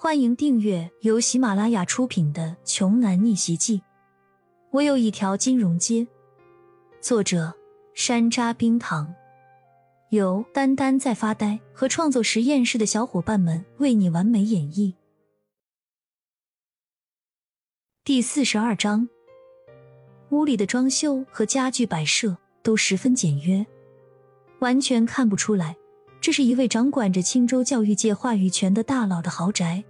欢迎订阅由喜马拉雅出品的《穷男逆袭记》。我有一条金融街，作者山楂冰糖，由丹丹在发呆和创作实验室的小伙伴们为你完美演绎。第四十二章，屋里的装修和家具摆设都十分简约，完全看不出来。这是一位掌管着青州教育界话语权的大佬的豪宅，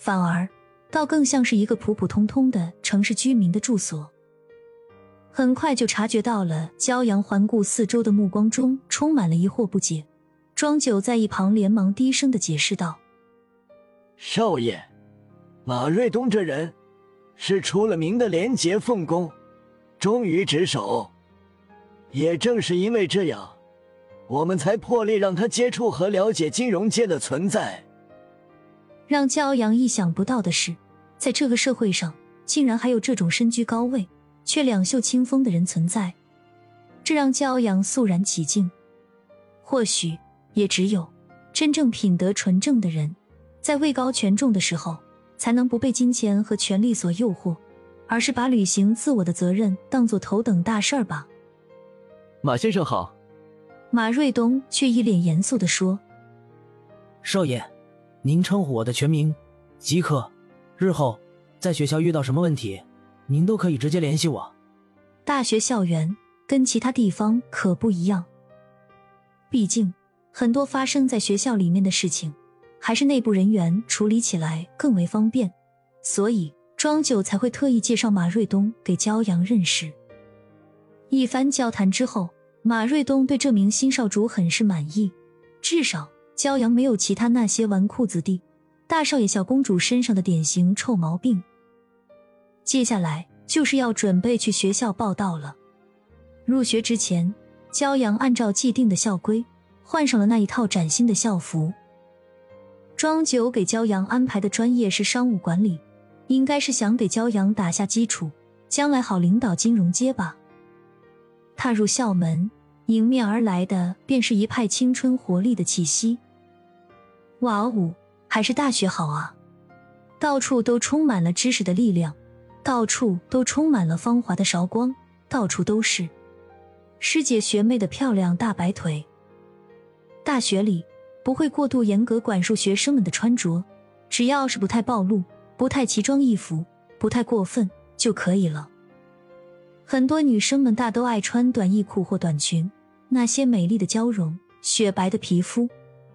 反而倒更像是一个普普通通的城市居民的住所。很快就察觉到了，骄阳环顾四周的目光中充满了疑惑不解。庄九在一旁连忙低声的解释道：“少爷，马瑞东这人是出了名的廉洁奉公、忠于职守，也正是因为这样。”我们才破例让他接触和了解金融界的存在。让骄阳意想不到的是，在这个社会上，竟然还有这种身居高位却两袖清风的人存在，这让骄阳肃然起敬。或许也只有真正品德纯正的人，在位高权重的时候，才能不被金钱和权力所诱惑，而是把履行自我的责任当做头等大事儿吧。马先生好。马瑞东却一脸严肃地说：“少爷，您称呼我的全名即可。日后在学校遇到什么问题，您都可以直接联系我。大学校园跟其他地方可不一样，毕竟很多发生在学校里面的事情，还是内部人员处理起来更为方便，所以庄九才会特意介绍马瑞东给骄阳认识。一番交谈之后。”马瑞东对这名新少主很是满意，至少骄阳没有其他那些纨绔子弟、大少爷、小公主身上的典型臭毛病。接下来就是要准备去学校报道了。入学之前，骄阳按照既定的校规换上了那一套崭新的校服。庄九给骄阳安排的专业是商务管理，应该是想给骄阳打下基础，将来好领导金融街吧。踏入校门，迎面而来的便是一派青春活力的气息。哇哦，还是大学好啊！到处都充满了知识的力量，到处都充满了芳华的韶光，到处都是师姐学妹的漂亮大白腿。大学里不会过度严格管束学生们的穿着，只要是不太暴露、不太奇装异服、不太过分就可以了。很多女生们大都爱穿短衣裤或短裙，那些美丽的娇容、雪白的皮肤、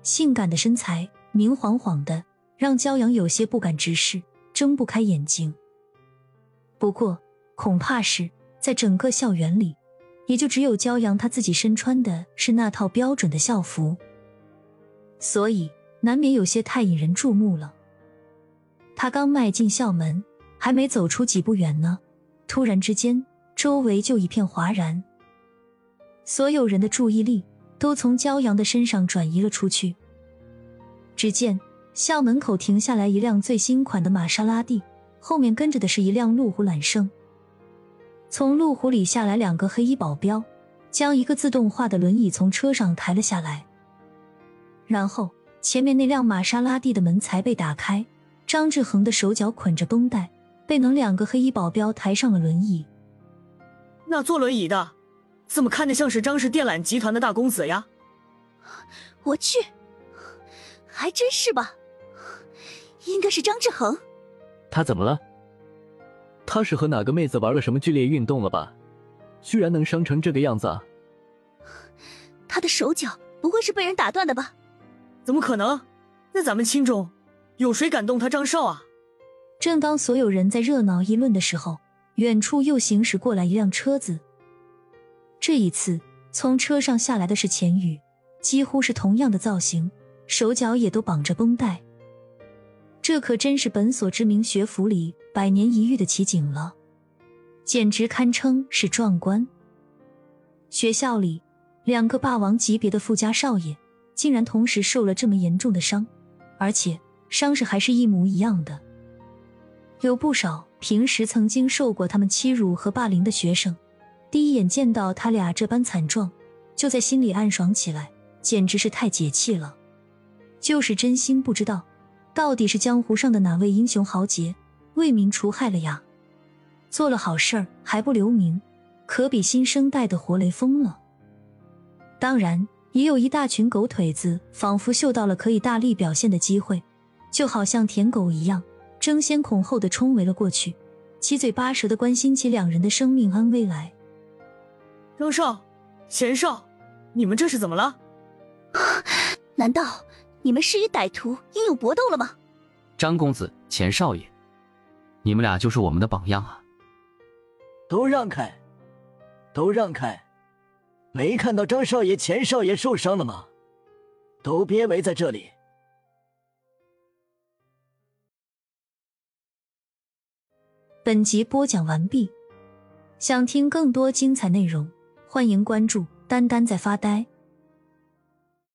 性感的身材，明晃晃的，让骄阳有些不敢直视，睁不开眼睛。不过，恐怕是在整个校园里，也就只有骄阳他自己身穿的是那套标准的校服，所以难免有些太引人注目了。他刚迈进校门，还没走出几步远呢，突然之间。周围就一片哗然，所有人的注意力都从骄阳的身上转移了出去。只见校门口停下来一辆最新款的玛莎拉蒂，后面跟着的是一辆路虎揽胜。从路虎里下来两个黑衣保镖，将一个自动化的轮椅从车上抬了下来。然后前面那辆玛莎拉蒂的门才被打开，张志恒的手脚捆着绷带，被能两个黑衣保镖抬上了轮椅。那坐轮椅的，怎么看着像是张氏电缆集团的大公子呀？我去，还真是吧，应该是张志恒。他怎么了？他是和哪个妹子玩了什么剧烈运动了吧？居然能伤成这个样子啊！他的手脚不会是被人打断的吧？怎么可能？那咱们青中，有谁敢动他张少啊？正当所有人在热闹议论的时候。远处又行驶过来一辆车子，这一次从车上下来的是钱宇，几乎是同样的造型，手脚也都绑着绷带。这可真是本所知名学府里百年一遇的奇景了，简直堪称是壮观。学校里两个霸王级别的富家少爷，竟然同时受了这么严重的伤，而且伤势还是一模一样的，有不少。平时曾经受过他们欺辱和霸凌的学生，第一眼见到他俩这般惨状，就在心里暗爽起来，简直是太解气了。就是真心不知道，到底是江湖上的哪位英雄豪杰为民除害了呀？做了好事儿还不留名，可比新生代的活雷锋了。当然，也有一大群狗腿子，仿佛嗅到了可以大力表现的机会，就好像舔狗一样，争先恐后的冲围了过去，七嘴八舌的关心起两人的生命安危来。张少、钱少，你们这是怎么了？难道你们是与歹徒英勇搏斗了吗？张公子、钱少爷，你们俩就是我们的榜样啊！都让开，都让开！没看到张少爷、钱少爷受伤了吗？都别围在这里！本集播讲完毕，想听更多精彩内容，欢迎关注“丹丹在发呆”。